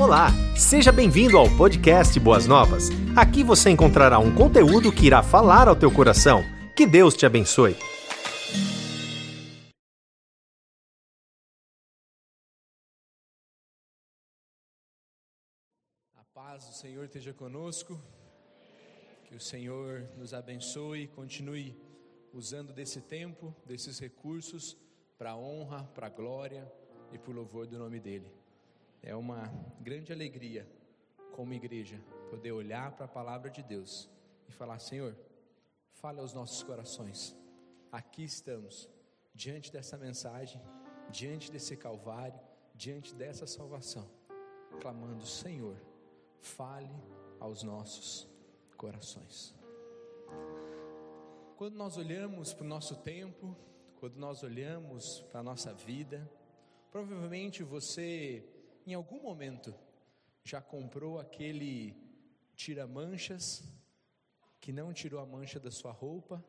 Olá, seja bem-vindo ao podcast Boas Novas. Aqui você encontrará um conteúdo que irá falar ao teu coração. Que Deus te abençoe. A paz do Senhor esteja conosco. Que o Senhor nos abençoe e continue usando desse tempo, desses recursos para a honra, para a glória e para o louvor do nome dele. É uma grande alegria, como igreja, poder olhar para a palavra de Deus e falar: Senhor, fale aos nossos corações. Aqui estamos, diante dessa mensagem, diante desse Calvário, diante dessa salvação, clamando: Senhor, fale aos nossos corações. Quando nós olhamos para o nosso tempo, quando nós olhamos para a nossa vida, provavelmente você em algum momento já comprou aquele tira-manchas que não tirou a mancha da sua roupa?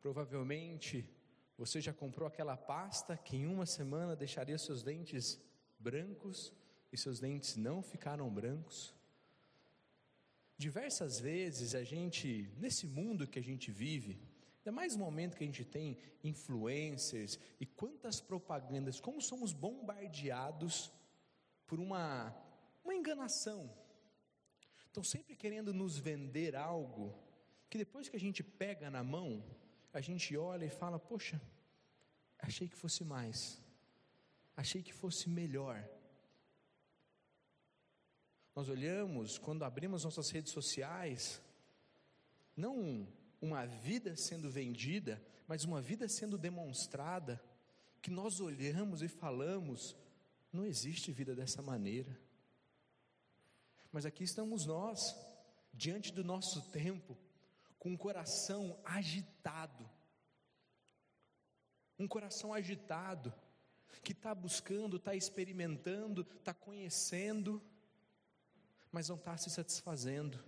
Provavelmente você já comprou aquela pasta que em uma semana deixaria seus dentes brancos e seus dentes não ficaram brancos? Diversas vezes a gente, nesse mundo que a gente vive, Ainda mais no momento que a gente tem influencers e quantas propagandas, como somos bombardeados por uma, uma enganação. Estão sempre querendo nos vender algo que depois que a gente pega na mão, a gente olha e fala: Poxa, achei que fosse mais, achei que fosse melhor. Nós olhamos, quando abrimos nossas redes sociais, não uma vida sendo vendida, mas uma vida sendo demonstrada, que nós olhamos e falamos: não existe vida dessa maneira. Mas aqui estamos nós, diante do nosso tempo, com um coração agitado. Um coração agitado, que está buscando, está experimentando, está conhecendo, mas não está se satisfazendo.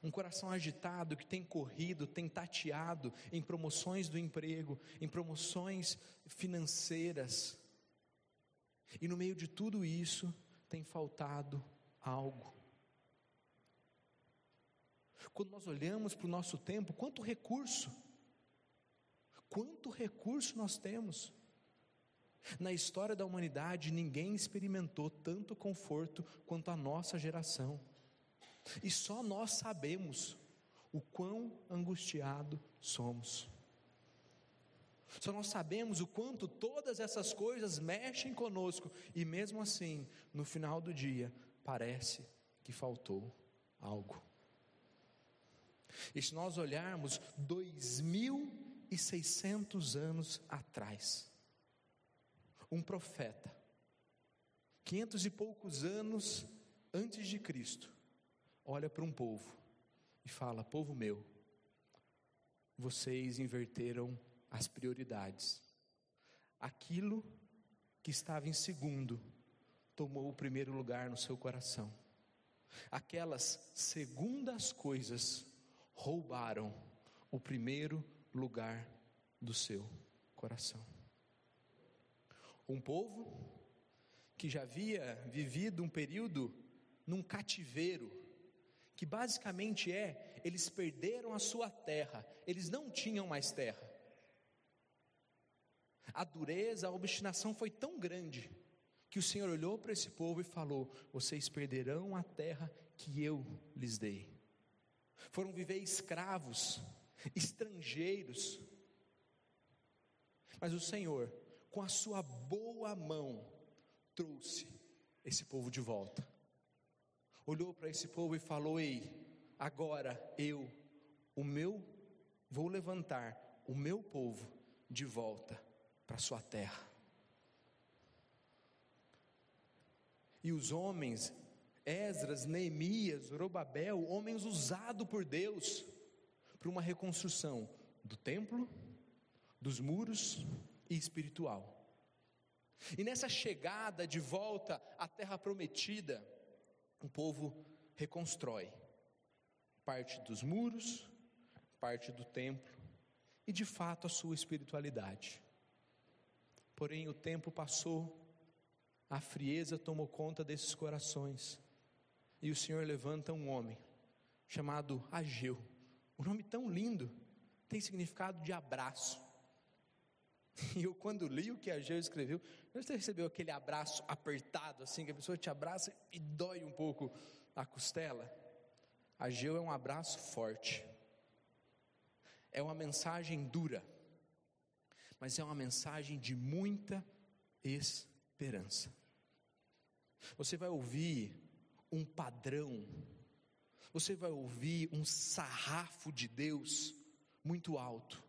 Um coração agitado que tem corrido, tem tateado em promoções do emprego, em promoções financeiras, e no meio de tudo isso, tem faltado algo. Quando nós olhamos para o nosso tempo, quanto recurso, quanto recurso nós temos. Na história da humanidade, ninguém experimentou tanto conforto quanto a nossa geração. E só nós sabemos o quão angustiado somos. Só nós sabemos o quanto todas essas coisas mexem conosco, e mesmo assim, no final do dia, parece que faltou algo. E se nós olharmos 2.600 anos atrás, um profeta, quinhentos e poucos anos antes de Cristo, olha para um povo e fala: Povo meu, vocês inverteram as prioridades. Aquilo que estava em segundo tomou o primeiro lugar no seu coração. Aquelas segundas coisas roubaram o primeiro lugar do seu coração. Um povo que já havia vivido um período num cativeiro, que basicamente é, eles perderam a sua terra, eles não tinham mais terra. A dureza, a obstinação foi tão grande que o Senhor olhou para esse povo e falou: Vocês perderão a terra que eu lhes dei. Foram viver escravos, estrangeiros. Mas o Senhor, com a sua boa mão, trouxe esse povo de volta. Olhou para esse povo e falou: Ei, agora eu, o meu, vou levantar o meu povo de volta para sua terra. E os homens, Esdras, Neemias, Zorobabel, homens usados por Deus para uma reconstrução do templo, dos muros e espiritual. E nessa chegada de volta à terra prometida, o povo reconstrói parte dos muros, parte do templo e de fato a sua espiritualidade. Porém, o tempo passou, a frieza tomou conta desses corações. E o Senhor levanta um homem chamado Ageu. Um nome tão lindo, tem significado de abraço. E eu, quando li o que Ageu escreveu, você recebeu aquele abraço apertado, assim, que a pessoa te abraça e dói um pouco a costela? Ageu é um abraço forte, é uma mensagem dura, mas é uma mensagem de muita esperança. Você vai ouvir um padrão, você vai ouvir um sarrafo de Deus muito alto.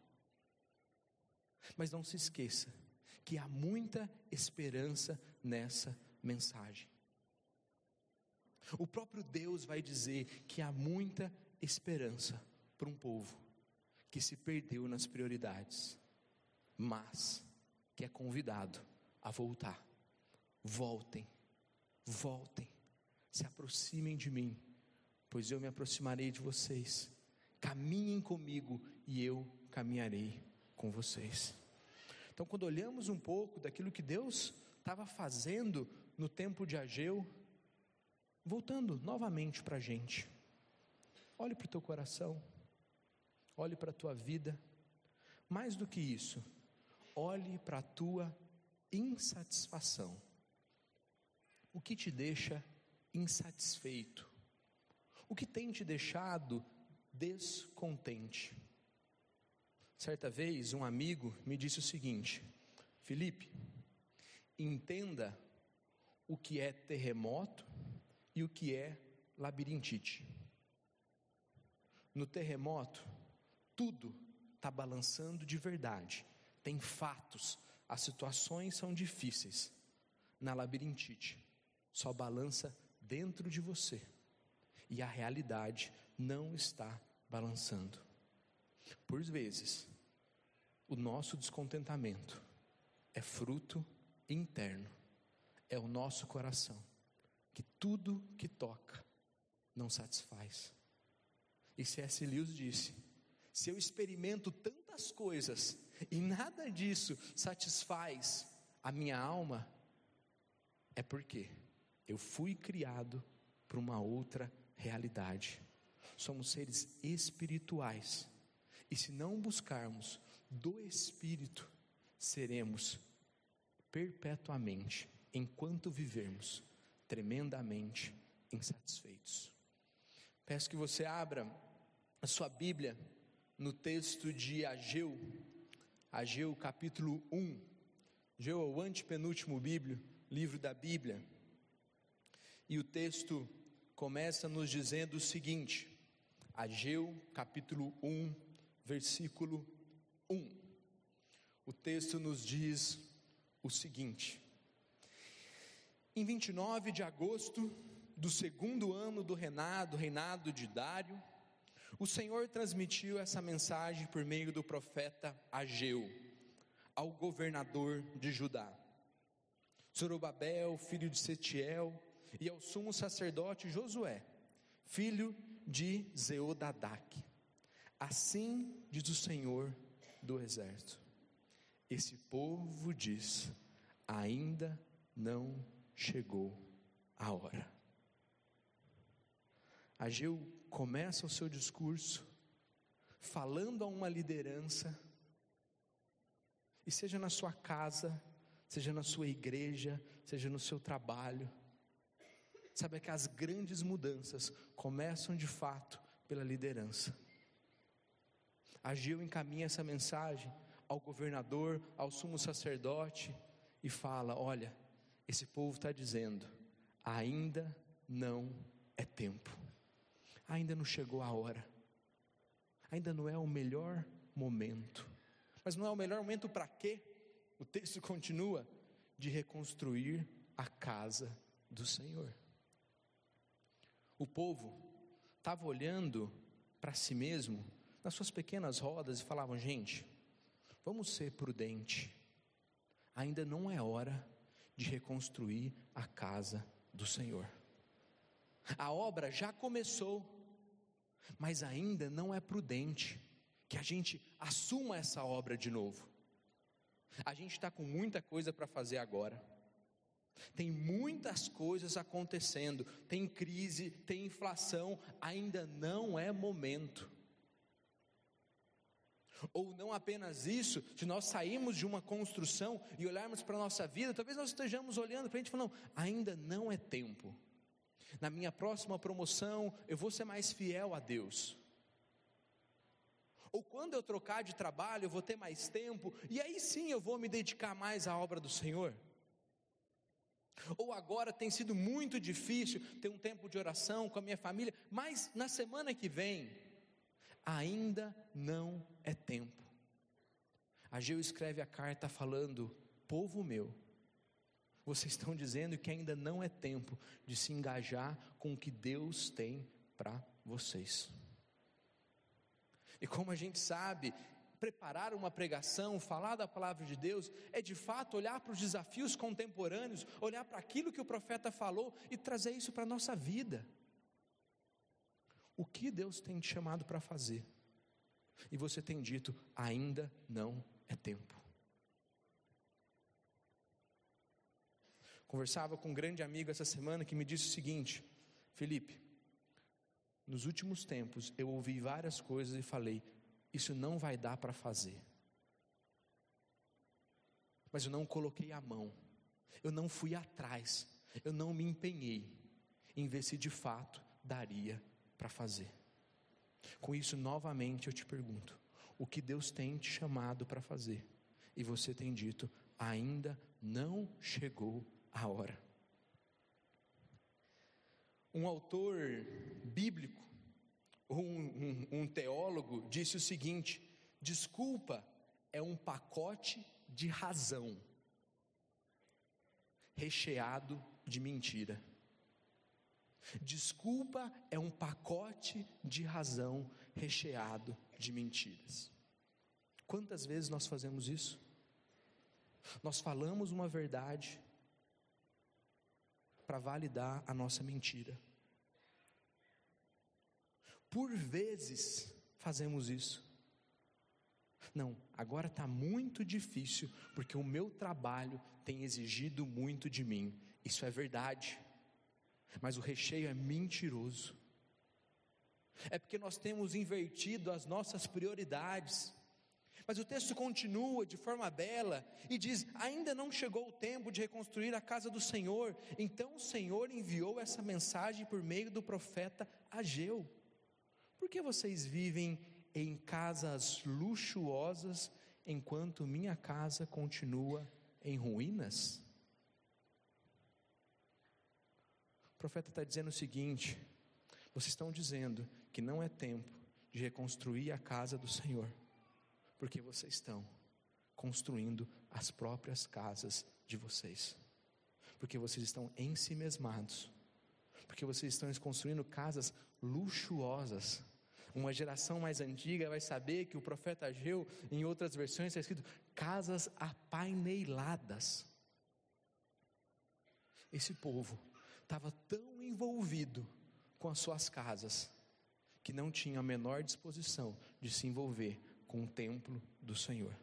Mas não se esqueça que há muita esperança nessa mensagem. O próprio Deus vai dizer que há muita esperança para um povo que se perdeu nas prioridades, mas que é convidado a voltar. Voltem, voltem, se aproximem de mim, pois eu me aproximarei de vocês. Caminhem comigo e eu caminharei com vocês. Então, quando olhamos um pouco daquilo que Deus estava fazendo no tempo de Ageu, voltando novamente para a gente, olhe para o teu coração, olhe para a tua vida, mais do que isso, olhe para a tua insatisfação. O que te deixa insatisfeito? O que tem te deixado descontente? Certa vez, um amigo me disse o seguinte: Felipe, entenda o que é terremoto e o que é labirintite. No terremoto, tudo está balançando de verdade, tem fatos, as situações são difíceis. Na labirintite, só balança dentro de você e a realidade não está balançando. Por vezes, o nosso descontentamento é fruto interno, é o nosso coração, que tudo que toca não satisfaz. E C.S. Lewis disse: se eu experimento tantas coisas e nada disso satisfaz a minha alma, é porque eu fui criado para uma outra realidade. Somos seres espirituais e se não buscarmos do Espírito, seremos perpetuamente, enquanto vivermos, tremendamente insatisfeitos. Peço que você abra a sua Bíblia no texto de Ageu, Ageu capítulo 1. Ageu é o antepenúltimo bíblio, livro da Bíblia. E o texto começa nos dizendo o seguinte: Ageu capítulo 1, versículo 1. O texto nos diz o seguinte: Em 29 de agosto do segundo ano do reinado, reinado de Dário, o Senhor transmitiu essa mensagem por meio do profeta Ageu ao governador de Judá. Zorobabel, filho de Setiel, e ao sumo sacerdote Josué, filho de Zeodadac Assim diz o Senhor do exército: esse povo diz, ainda não chegou a hora. Ageu começa o seu discurso falando a uma liderança, e seja na sua casa, seja na sua igreja, seja no seu trabalho, sabe que as grandes mudanças começam de fato pela liderança. Ageu encaminha essa mensagem ao governador, ao sumo sacerdote e fala: Olha, esse povo está dizendo, ainda não é tempo, ainda não chegou a hora, ainda não é o melhor momento. Mas não é o melhor momento para quê? O texto continua: de reconstruir a casa do Senhor. O povo estava olhando para si mesmo nas suas pequenas rodas e falavam: gente, vamos ser prudentes, ainda não é hora de reconstruir a casa do Senhor. A obra já começou, mas ainda não é prudente que a gente assuma essa obra de novo. A gente está com muita coisa para fazer agora. Tem muitas coisas acontecendo, tem crise, tem inflação, ainda não é momento. Ou não apenas isso, se nós sairmos de uma construção e olharmos para a nossa vida, talvez nós estejamos olhando para a gente e falando, ainda não é tempo. Na minha próxima promoção, eu vou ser mais fiel a Deus. Ou quando eu trocar de trabalho, eu vou ter mais tempo, e aí sim eu vou me dedicar mais à obra do Senhor. Ou agora tem sido muito difícil ter um tempo de oração com a minha família, mas na semana que vem, ainda não é tempo. Ageu escreve a carta falando: Povo meu, vocês estão dizendo que ainda não é tempo de se engajar com o que Deus tem para vocês. E como a gente sabe, preparar uma pregação, falar da palavra de Deus, é de fato olhar para os desafios contemporâneos, olhar para aquilo que o profeta falou e trazer isso para a nossa vida. O que Deus tem te chamado para fazer? E você tem dito, ainda não é tempo. Conversava com um grande amigo essa semana que me disse o seguinte: Felipe, nos últimos tempos eu ouvi várias coisas e falei, isso não vai dar para fazer. Mas eu não coloquei a mão, eu não fui atrás, eu não me empenhei em ver se de fato daria para fazer. Com isso, novamente eu te pergunto: o que Deus tem te chamado para fazer? E você tem dito: ainda não chegou a hora. Um autor bíblico, um, um, um teólogo, disse o seguinte: desculpa é um pacote de razão recheado de mentira. Desculpa é um pacote de razão recheado de mentiras. Quantas vezes nós fazemos isso? Nós falamos uma verdade para validar a nossa mentira. Por vezes fazemos isso. Não, agora está muito difícil, porque o meu trabalho tem exigido muito de mim. Isso é verdade mas o recheio é mentiroso. É porque nós temos invertido as nossas prioridades. Mas o texto continua de forma bela e diz: ainda não chegou o tempo de reconstruir a casa do Senhor. Então o Senhor enviou essa mensagem por meio do profeta Ageu. Por que vocês vivem em casas luxuosas enquanto minha casa continua em ruínas? O profeta está dizendo o seguinte: vocês estão dizendo que não é tempo de reconstruir a casa do Senhor, porque vocês estão construindo as próprias casas de vocês, porque vocês estão ensimesmados, porque vocês estão construindo casas luxuosas. Uma geração mais antiga vai saber que o profeta Ageu, em outras versões, está escrito casas apaineladas. Esse povo estava tão envolvido com as suas casas que não tinha a menor disposição de se envolver com o templo do Senhor.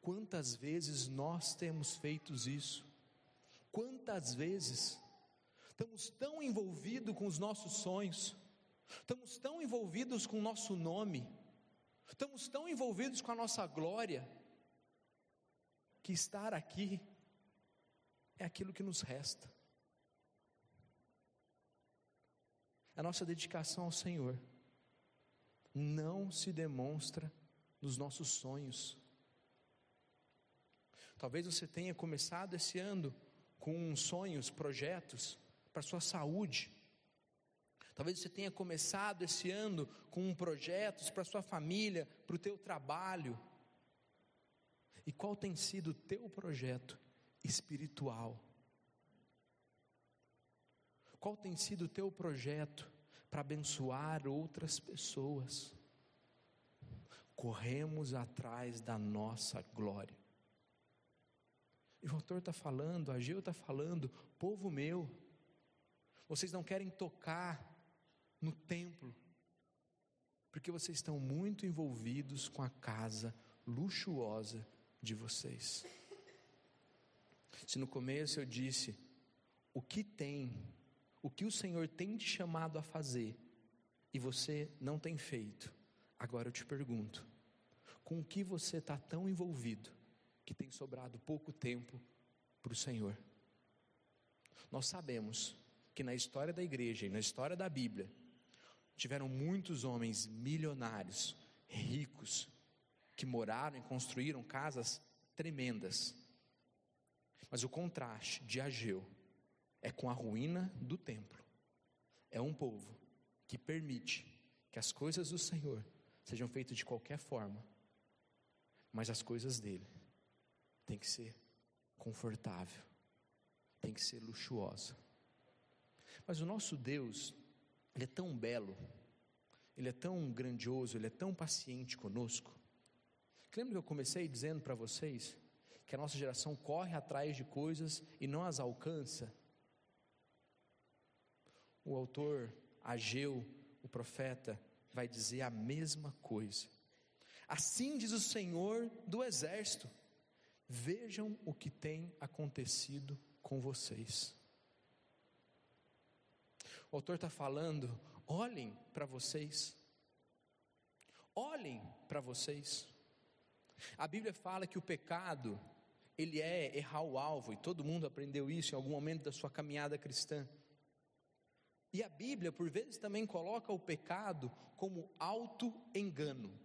Quantas vezes nós temos feito isso? Quantas vezes estamos tão envolvidos com os nossos sonhos, estamos tão envolvidos com o nosso nome, estamos tão envolvidos com a nossa glória, que estar aqui é aquilo que nos resta. A nossa dedicação ao Senhor não se demonstra nos nossos sonhos. Talvez você tenha começado esse ano com sonhos, projetos para sua saúde. Talvez você tenha começado esse ano com projetos para sua família, para o teu trabalho. E qual tem sido o teu projeto espiritual. Qual tem sido o teu projeto para abençoar outras pessoas? Corremos atrás da nossa glória. E o autor está falando, a Geu está falando, povo meu, vocês não querem tocar no templo, porque vocês estão muito envolvidos com a casa luxuosa de vocês. Se no começo eu disse o que tem, o que o Senhor tem te chamado a fazer e você não tem feito, agora eu te pergunto: com o que você está tão envolvido que tem sobrado pouco tempo para o Senhor? Nós sabemos que na história da igreja e na história da Bíblia, tiveram muitos homens milionários, ricos, que moraram e construíram casas tremendas. Mas o contraste de Ageu é com a ruína do templo. É um povo que permite que as coisas do Senhor sejam feitas de qualquer forma, mas as coisas dele têm que ser confortável, tem que ser luxuosa. Mas o nosso Deus, ele é tão belo, ele é tão grandioso, ele é tão paciente conosco. Lembra que eu comecei dizendo para vocês que a nossa geração corre atrás de coisas e não as alcança? O autor Ageu, o profeta, vai dizer a mesma coisa. Assim diz o Senhor do exército: Vejam o que tem acontecido com vocês. O autor está falando: olhem para vocês, olhem para vocês. A Bíblia fala que o pecado, ele é errar o alvo, e todo mundo aprendeu isso em algum momento da sua caminhada cristã. E a Bíblia, por vezes, também coloca o pecado como auto-engano.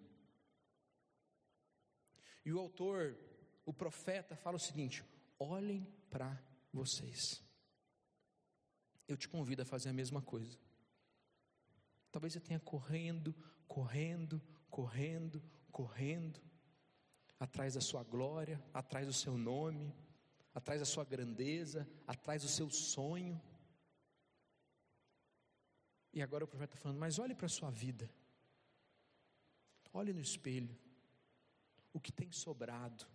E o autor, o profeta, fala o seguinte: olhem para vocês. Eu te convido a fazer a mesma coisa. Talvez você tenha correndo, correndo, correndo, correndo, atrás da sua glória, atrás do seu nome, atrás da sua grandeza, atrás do seu sonho. E agora o profeta está falando, mas olhe para a sua vida, olhe no espelho, o que tem sobrado,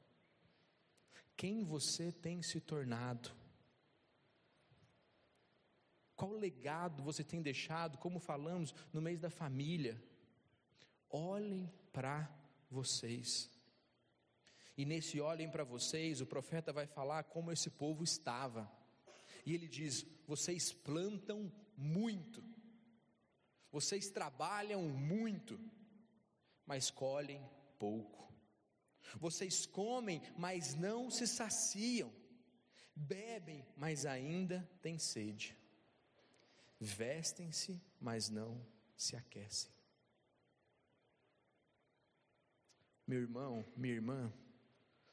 quem você tem se tornado, qual legado você tem deixado, como falamos no mês da família. Olhem para vocês. E nesse olhem para vocês, o profeta vai falar como esse povo estava. E ele diz: vocês plantam muito, vocês trabalham muito, mas colhem pouco. Vocês comem, mas não se saciam. Bebem, mas ainda têm sede. Vestem-se, mas não se aquecem. Meu irmão, minha irmã,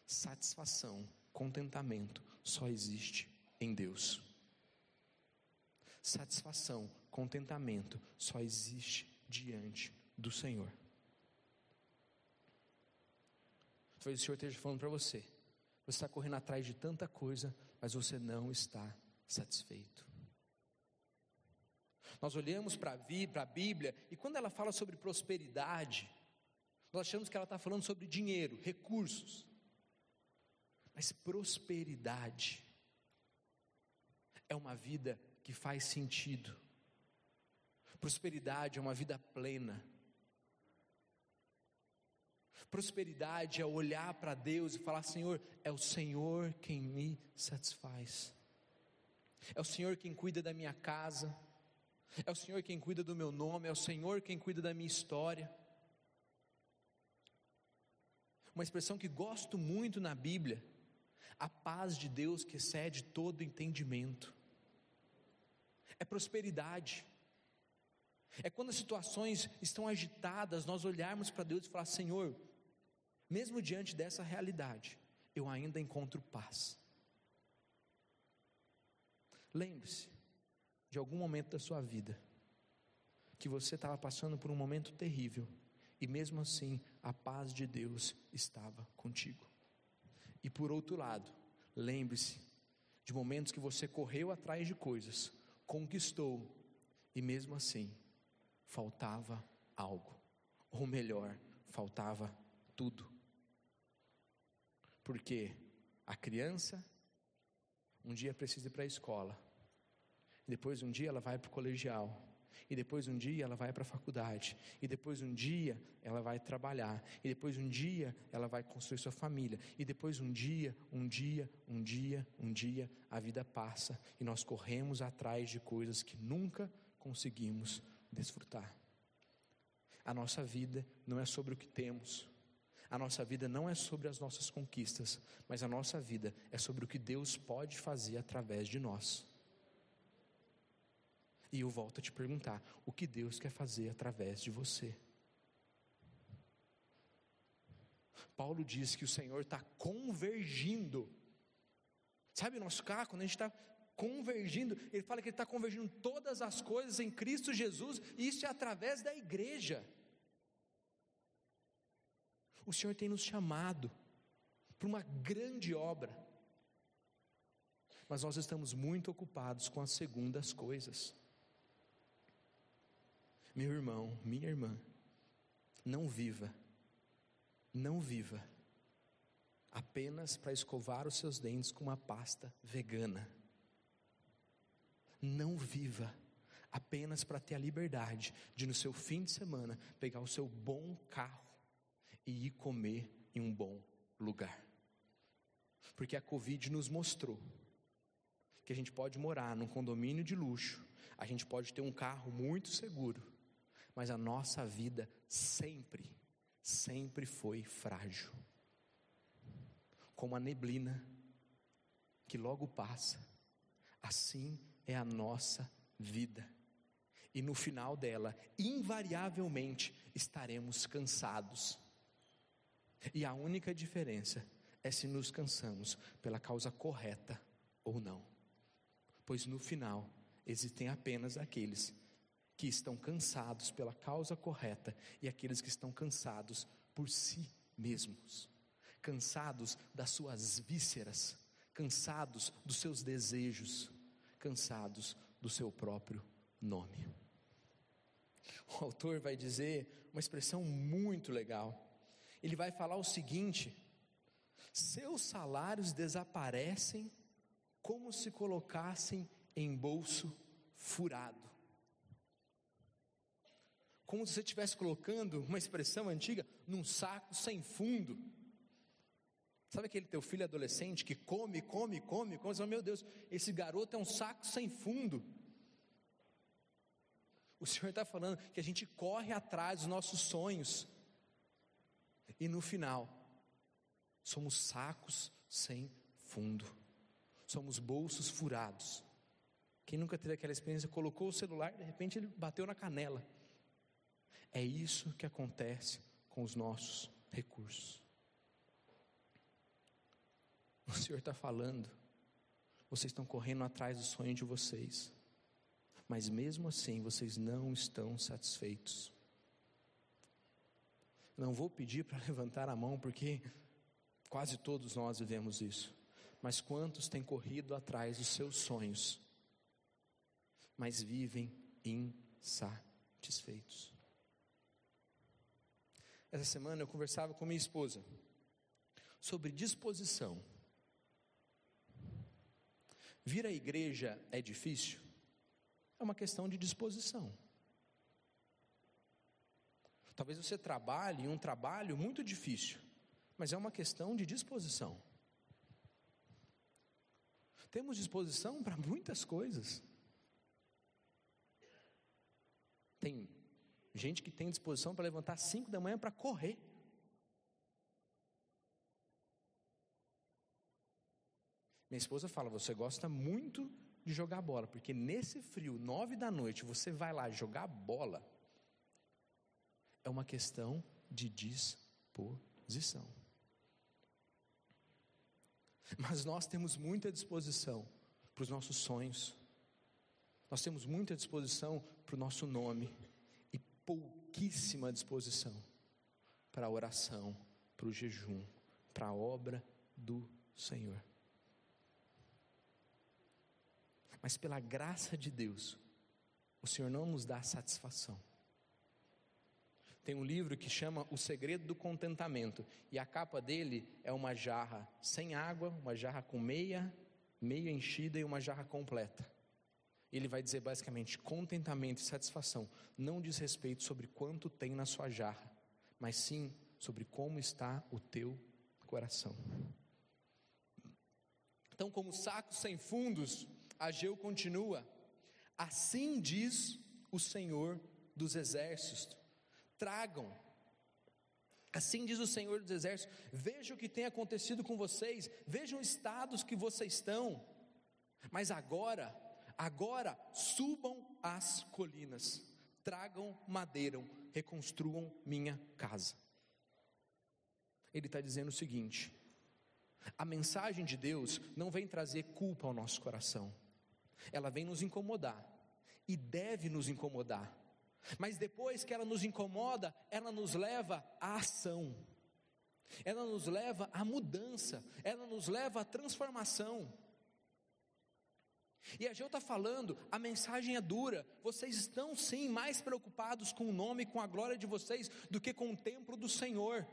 satisfação, contentamento só existe em Deus. Satisfação, contentamento só existe diante do Senhor. Talvez o Senhor esteja falando para você. Você está correndo atrás de tanta coisa, mas você não está satisfeito. Nós olhamos para a Bíblia e quando ela fala sobre prosperidade, nós achamos que ela está falando sobre dinheiro, recursos. Mas prosperidade é uma vida que faz sentido. Prosperidade é uma vida plena. Prosperidade é olhar para Deus e falar: Senhor, é o Senhor quem me satisfaz. É o Senhor quem cuida da minha casa. É o Senhor quem cuida do meu nome, é o Senhor quem cuida da minha história. Uma expressão que gosto muito na Bíblia, a paz de Deus que excede todo entendimento. É prosperidade. É quando as situações estão agitadas, nós olharmos para Deus e falar: Senhor, mesmo diante dessa realidade, eu ainda encontro paz. Lembre-se, de algum momento da sua vida que você estava passando por um momento terrível e mesmo assim a paz de Deus estava contigo. E por outro lado, lembre-se de momentos que você correu atrás de coisas, conquistou e mesmo assim faltava algo, ou melhor, faltava tudo. Porque a criança um dia precisa ir para a escola, depois, um dia, ela vai para o colegial. e depois um dia ela vai para a faculdade, e depois um dia ela vai trabalhar, e depois um dia ela vai construir sua família, e depois um dia, um dia, um dia, um dia, a vida passa. E nós corremos atrás de coisas que nunca conseguimos desfrutar. A nossa vida não é sobre o que temos, a nossa vida não é sobre as nossas conquistas, mas a nossa vida é sobre o que Deus pode fazer através de nós. E eu volto a te perguntar: o que Deus quer fazer através de você? Paulo diz que o Senhor está convergindo. Sabe o nosso carro, quando a gente está convergindo, ele fala que ele está convergindo todas as coisas em Cristo Jesus, e isso é através da igreja. O Senhor tem nos chamado para uma grande obra, mas nós estamos muito ocupados com as segundas coisas. Meu irmão, minha irmã, não viva, não viva apenas para escovar os seus dentes com uma pasta vegana. Não viva apenas para ter a liberdade de no seu fim de semana pegar o seu bom carro e ir comer em um bom lugar. Porque a Covid nos mostrou que a gente pode morar num condomínio de luxo, a gente pode ter um carro muito seguro, mas a nossa vida sempre, sempre foi frágil. Como a neblina que logo passa, assim é a nossa vida. E no final dela, invariavelmente, estaremos cansados. E a única diferença é se nos cansamos pela causa correta ou não. Pois no final, existem apenas aqueles que estão cansados pela causa correta e aqueles que estão cansados por si mesmos, cansados das suas vísceras, cansados dos seus desejos, cansados do seu próprio nome. O autor vai dizer uma expressão muito legal. Ele vai falar o seguinte: seus salários desaparecem como se colocassem em bolso furado como se você estivesse colocando uma expressão antiga num saco sem fundo. Sabe aquele teu filho adolescente que come, come, come, come, você fala, meu Deus, esse garoto é um saco sem fundo. O Senhor está falando que a gente corre atrás dos nossos sonhos, e no final, somos sacos sem fundo, somos bolsos furados. Quem nunca teve aquela experiência, colocou o celular, de repente ele bateu na canela. É isso que acontece com os nossos recursos. O Senhor está falando, vocês estão correndo atrás do sonho de vocês, mas mesmo assim vocês não estão satisfeitos. Não vou pedir para levantar a mão, porque quase todos nós vivemos isso. Mas quantos têm corrido atrás dos seus sonhos, mas vivem insatisfeitos? Essa semana eu conversava com minha esposa sobre disposição. Vir à igreja é difícil? É uma questão de disposição. Talvez você trabalhe um trabalho muito difícil, mas é uma questão de disposição. Temos disposição para muitas coisas. Tem Gente que tem disposição para levantar 5 da manhã para correr. Minha esposa fala: você gosta muito de jogar bola, porque nesse frio, nove da noite, você vai lá jogar bola. É uma questão de disposição. Mas nós temos muita disposição para os nossos sonhos, nós temos muita disposição para o nosso nome, pouquíssima disposição para a oração, para o jejum, para a obra do Senhor. Mas pela graça de Deus, o Senhor não nos dá satisfação. Tem um livro que chama O Segredo do Contentamento, e a capa dele é uma jarra sem água, uma jarra com meia, meia enchida e uma jarra completa. Ele vai dizer basicamente: contentamento e satisfação não diz respeito sobre quanto tem na sua jarra, mas sim sobre como está o teu coração. Então, como sacos sem fundos, Ageu continua: Assim diz o Senhor dos exércitos: tragam. Assim diz o Senhor dos exércitos: veja o que tem acontecido com vocês, vejam os estados que vocês estão. Mas agora, agora subam as colinas, tragam madeira, reconstruam minha casa. Ele está dizendo o seguinte: a mensagem de Deus não vem trazer culpa ao nosso coração, ela vem nos incomodar, e deve nos incomodar, mas depois que ela nos incomoda, ela nos leva à ação, ela nos leva à mudança, ela nos leva à transformação. E a Geu está falando, a mensagem é dura, vocês estão sim mais preocupados com o nome com a glória de vocês do que com o templo do Senhor.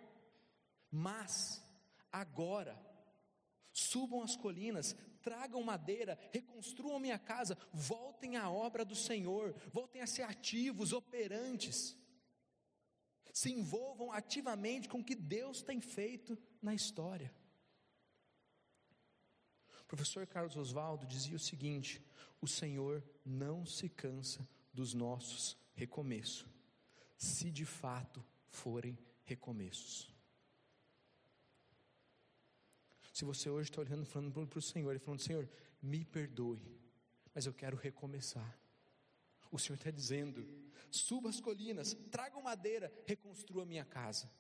Mas, agora, subam as colinas, tragam madeira, reconstruam minha casa, voltem à obra do Senhor, voltem a ser ativos, operantes, se envolvam ativamente com o que Deus tem feito na história. O professor Carlos Oswaldo dizia o seguinte: o Senhor não se cansa dos nossos recomeços, se de fato forem recomeços. Se você hoje está olhando falando para o Senhor e falando, Senhor, me perdoe, mas eu quero recomeçar. O Senhor está dizendo: suba as colinas, traga madeira, reconstrua minha casa.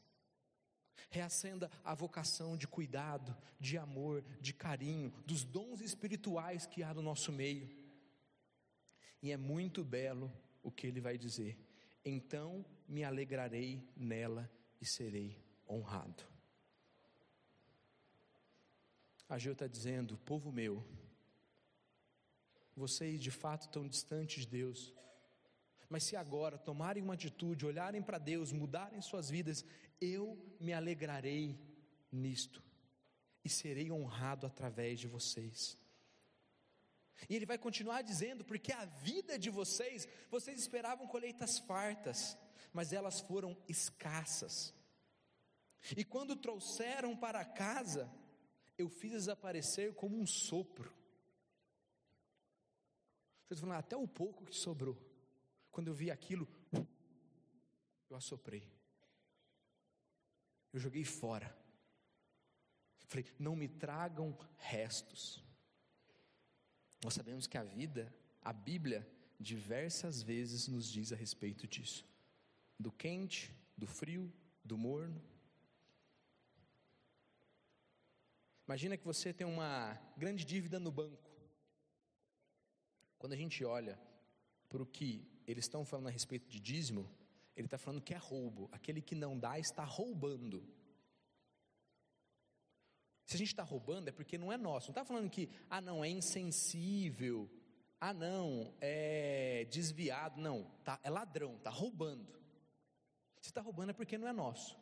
Reacenda a vocação de cuidado, de amor, de carinho, dos dons espirituais que há no nosso meio. E é muito belo o que ele vai dizer: então me alegrarei nela e serei honrado. Ageu está dizendo: povo meu, vocês de fato estão distantes de Deus, mas se agora tomarem uma atitude, olharem para Deus, mudarem suas vidas, eu me alegrarei nisto e serei honrado através de vocês. E ele vai continuar dizendo: porque a vida de vocês, vocês esperavam colheitas fartas, mas elas foram escassas. E quando trouxeram para casa, eu fiz desaparecer como um sopro. Vocês falando, até o pouco que sobrou. Quando eu vi aquilo, eu assoprei. Eu joguei fora. Falei, não me tragam restos. Nós sabemos que a vida, a Bíblia, diversas vezes nos diz a respeito disso: do quente, do frio, do morno. Imagina que você tem uma grande dívida no banco. Quando a gente olha para o que eles estão falando a respeito de dízimo, ele está falando que é roubo. Aquele que não dá está roubando. Se a gente está roubando é porque não é nosso. Não está falando que, ah, não, é insensível. Ah, não, é desviado. Não, tá, é ladrão, está roubando. Se está roubando é porque não é nosso.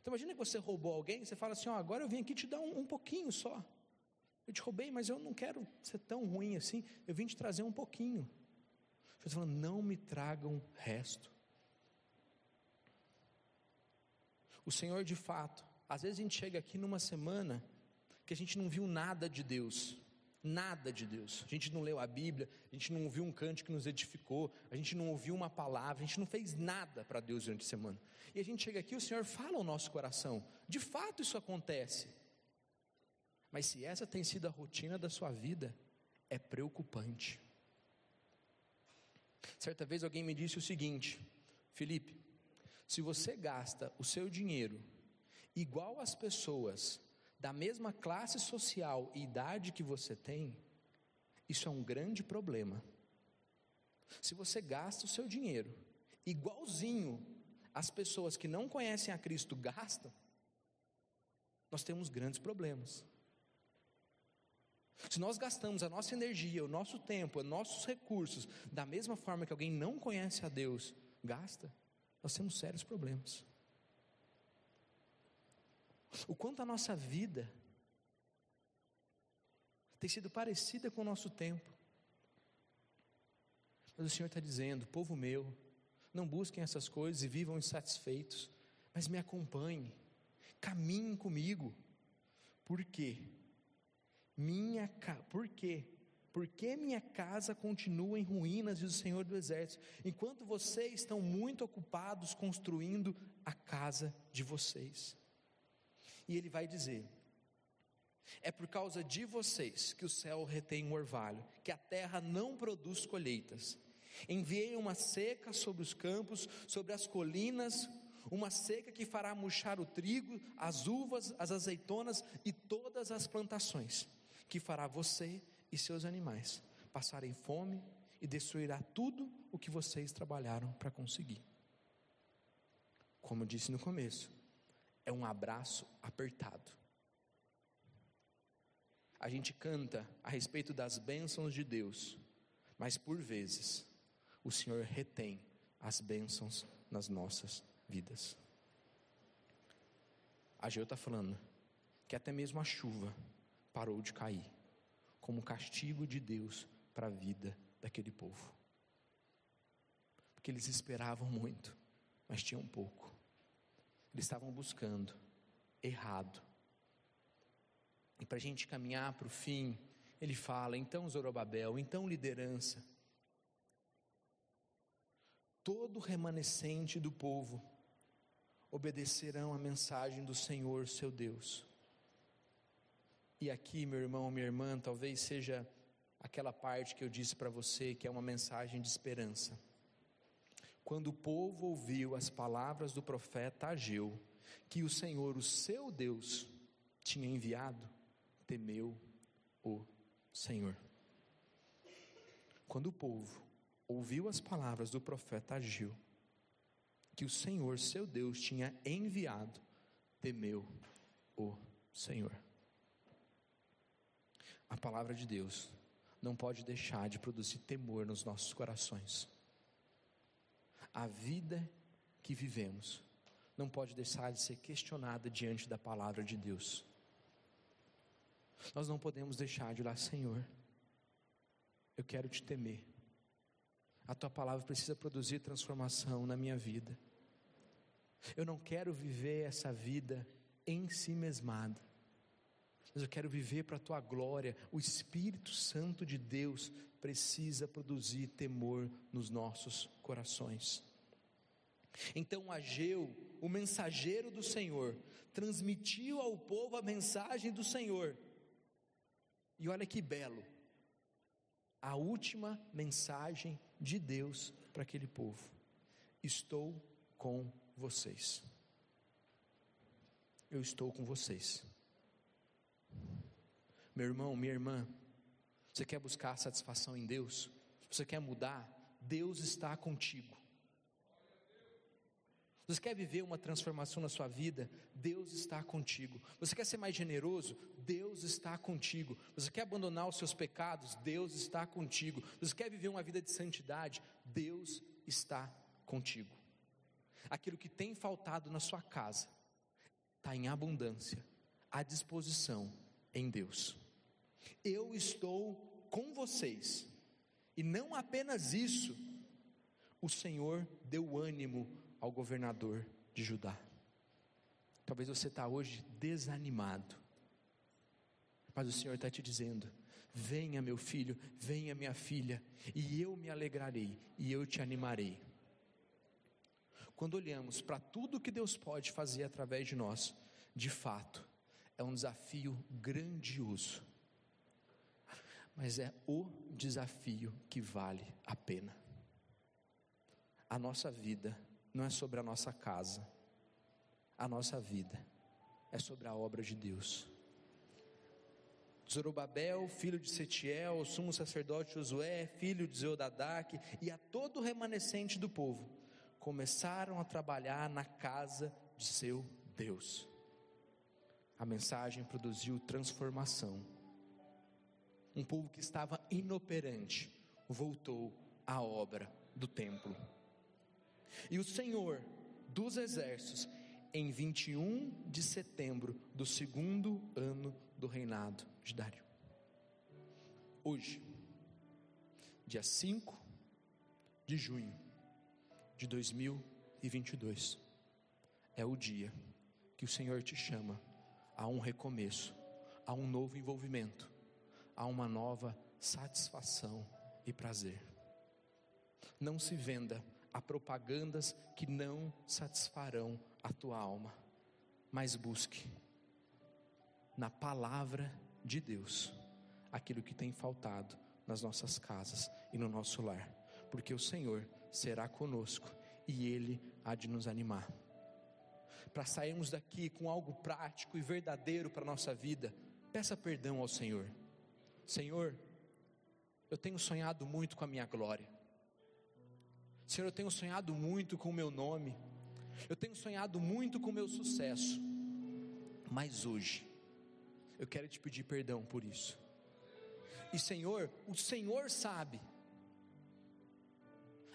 Então imagina que você roubou alguém, você fala assim, ó, agora eu vim aqui te dar um, um pouquinho só. Eu te roubei, mas eu não quero ser tão ruim assim. Eu vim te trazer um pouquinho. Jesus falando, não me tragam resto. O Senhor de fato, às vezes a gente chega aqui numa semana que a gente não viu nada de Deus, nada de Deus. A gente não leu a Bíblia, a gente não ouviu um canto que nos edificou, a gente não ouviu uma palavra, a gente não fez nada para Deus durante a semana. E a gente chega aqui, o Senhor fala ao nosso coração. De fato isso acontece. Mas se essa tem sido a rotina da sua vida, é preocupante. Certa vez alguém me disse o seguinte: Felipe, se você gasta o seu dinheiro igual às pessoas da mesma classe social e idade que você tem, isso é um grande problema. Se você gasta o seu dinheiro igualzinho às pessoas que não conhecem a Cristo gastam, nós temos grandes problemas. Se nós gastamos a nossa energia, o nosso tempo, os nossos recursos da mesma forma que alguém não conhece a Deus gasta, nós temos sérios problemas. O quanto a nossa vida tem sido parecida com o nosso tempo. Mas o Senhor está dizendo: povo meu, não busquem essas coisas e vivam insatisfeitos, mas me acompanhem, caminhem comigo. Por quê? Minha por quê? Porque minha casa continua em ruínas, diz o Senhor do Exército, enquanto vocês estão muito ocupados construindo a casa de vocês. E ele vai dizer: é por causa de vocês que o céu retém o orvalho, que a terra não produz colheitas. Enviei uma seca sobre os campos, sobre as colinas, uma seca que fará murchar o trigo, as uvas, as azeitonas e todas as plantações, que fará você e seus animais passarem fome e destruirá tudo o que vocês trabalharam para conseguir. Como disse no começo, é um abraço apertado. A gente canta a respeito das bênçãos de Deus, mas por vezes o Senhor retém as bênçãos nas nossas vidas. A Geu está falando que até mesmo a chuva parou de cair, como castigo de Deus para a vida daquele povo. Porque eles esperavam muito, mas tinham pouco. Eles estavam buscando errado. E para a gente caminhar para o fim, ele fala: então Zorobabel, então liderança, todo remanescente do povo obedecerão a mensagem do Senhor seu Deus. E aqui, meu irmão, minha irmã, talvez seja aquela parte que eu disse para você que é uma mensagem de esperança. Quando o povo ouviu as palavras do profeta Ageu, que o Senhor, o seu Deus, tinha enviado, temeu o Senhor. Quando o povo ouviu as palavras do profeta Agil, que o Senhor, seu Deus, tinha enviado, temeu o Senhor. A palavra de Deus não pode deixar de produzir temor nos nossos corações. A vida que vivemos não pode deixar de ser questionada diante da palavra de Deus. Nós não podemos deixar de lá, Senhor, eu quero te temer a tua palavra precisa produzir transformação na minha vida. Eu não quero viver essa vida em si mesmada, mas eu quero viver para a tua glória. O Espírito Santo de Deus precisa produzir temor nos nossos corações. Então Ageu, o mensageiro do Senhor, transmitiu ao povo a mensagem do Senhor. E olha que belo, a última mensagem de Deus para aquele povo: Estou com vocês. Eu estou com vocês. Meu irmão, minha irmã, você quer buscar satisfação em Deus? Você quer mudar? Deus está contigo. Você quer viver uma transformação na sua vida? Deus está contigo. Você quer ser mais generoso? Deus está contigo. Você quer abandonar os seus pecados? Deus está contigo. Você quer viver uma vida de santidade? Deus está contigo. Aquilo que tem faltado na sua casa está em abundância, à disposição em Deus. Eu estou com vocês, e não apenas isso, o Senhor deu ânimo ao governador de Judá. Talvez você está hoje desanimado, mas o Senhor está te dizendo: venha, meu filho, venha, minha filha, e eu me alegrarei e eu te animarei. Quando olhamos para tudo que Deus pode fazer através de nós, de fato, é um desafio grandioso, mas é o desafio que vale a pena. A nossa vida não é sobre a nossa casa, a nossa vida é sobre a obra de Deus. Zorobabel, filho de Setiel, o sumo sacerdote Josué, filho de Zeodadac, e a todo o remanescente do povo, começaram a trabalhar na casa de seu Deus. A mensagem produziu transformação. Um povo que estava inoperante voltou à obra do templo. E o Senhor dos Exércitos, em 21 de setembro do segundo ano do reinado de Dário. Hoje, dia 5 de junho de 2022 é o dia que o Senhor te chama a um recomeço, a um novo envolvimento, a uma nova satisfação e prazer. Não se venda a propagandas que não satisfarão a tua alma, mas busque na palavra de Deus aquilo que tem faltado nas nossas casas e no nosso lar, porque o Senhor será conosco e Ele há de nos animar. Para sairmos daqui com algo prático e verdadeiro para a nossa vida, peça perdão ao Senhor. Senhor, eu tenho sonhado muito com a minha glória. Senhor, eu tenho sonhado muito com o meu nome. Eu tenho sonhado muito com o meu sucesso. Mas hoje, eu quero te pedir perdão por isso. E Senhor, o Senhor sabe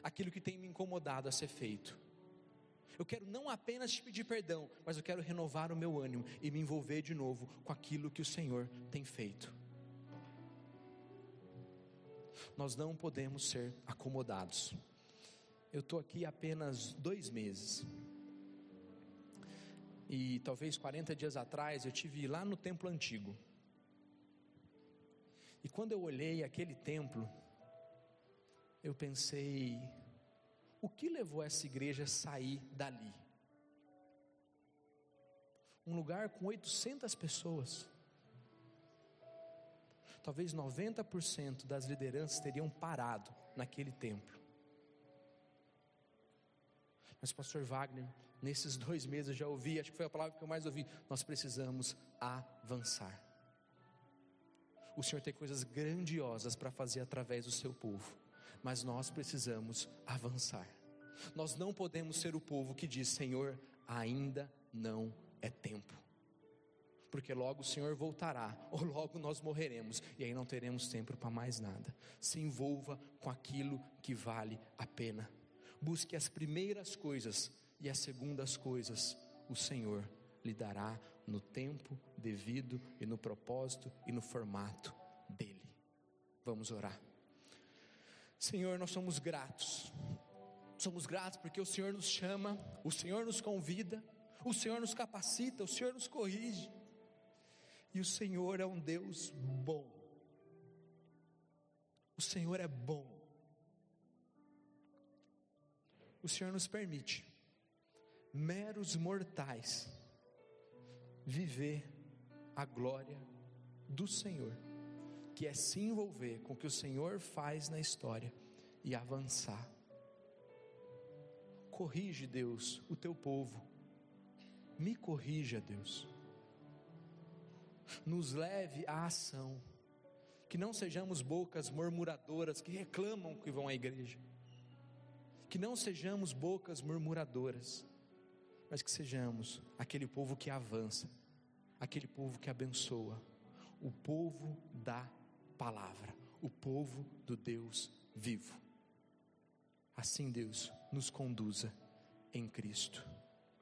aquilo que tem me incomodado a ser feito. Eu quero não apenas te pedir perdão, mas eu quero renovar o meu ânimo e me envolver de novo com aquilo que o Senhor tem feito. Nós não podemos ser acomodados. Eu estou aqui apenas dois meses. E talvez 40 dias atrás eu tive lá no templo antigo. E quando eu olhei aquele templo, eu pensei, o que levou essa igreja a sair dali? Um lugar com 800 pessoas. Talvez 90% das lideranças teriam parado naquele templo. Mas, Pastor Wagner, nesses dois meses eu já ouvi, acho que foi a palavra que eu mais ouvi. Nós precisamos avançar. O Senhor tem coisas grandiosas para fazer através do seu povo, mas nós precisamos avançar. Nós não podemos ser o povo que diz: Senhor, ainda não é tempo, porque logo o Senhor voltará, ou logo nós morreremos, e aí não teremos tempo para mais nada. Se envolva com aquilo que vale a pena, busque as primeiras coisas, e as segundas coisas o Senhor lhe dará no tempo devido e no propósito e no formato dele. Vamos orar. Senhor, nós somos gratos. Somos gratos porque o Senhor nos chama, o Senhor nos convida, o Senhor nos capacita, o Senhor nos corrige. E o Senhor é um Deus bom. O Senhor é bom. O Senhor nos permite, meros mortais, viver a glória do Senhor, que é se envolver com o que o Senhor faz na história e avançar. Corrige, Deus, o teu povo, me corrija, Deus, nos leve à ação, que não sejamos bocas murmuradoras que reclamam que vão à igreja, que não sejamos bocas murmuradoras, mas que sejamos aquele povo que avança, aquele povo que abençoa, o povo da palavra, o povo do Deus vivo. Assim, Deus, nos conduza em Cristo.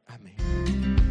Amém.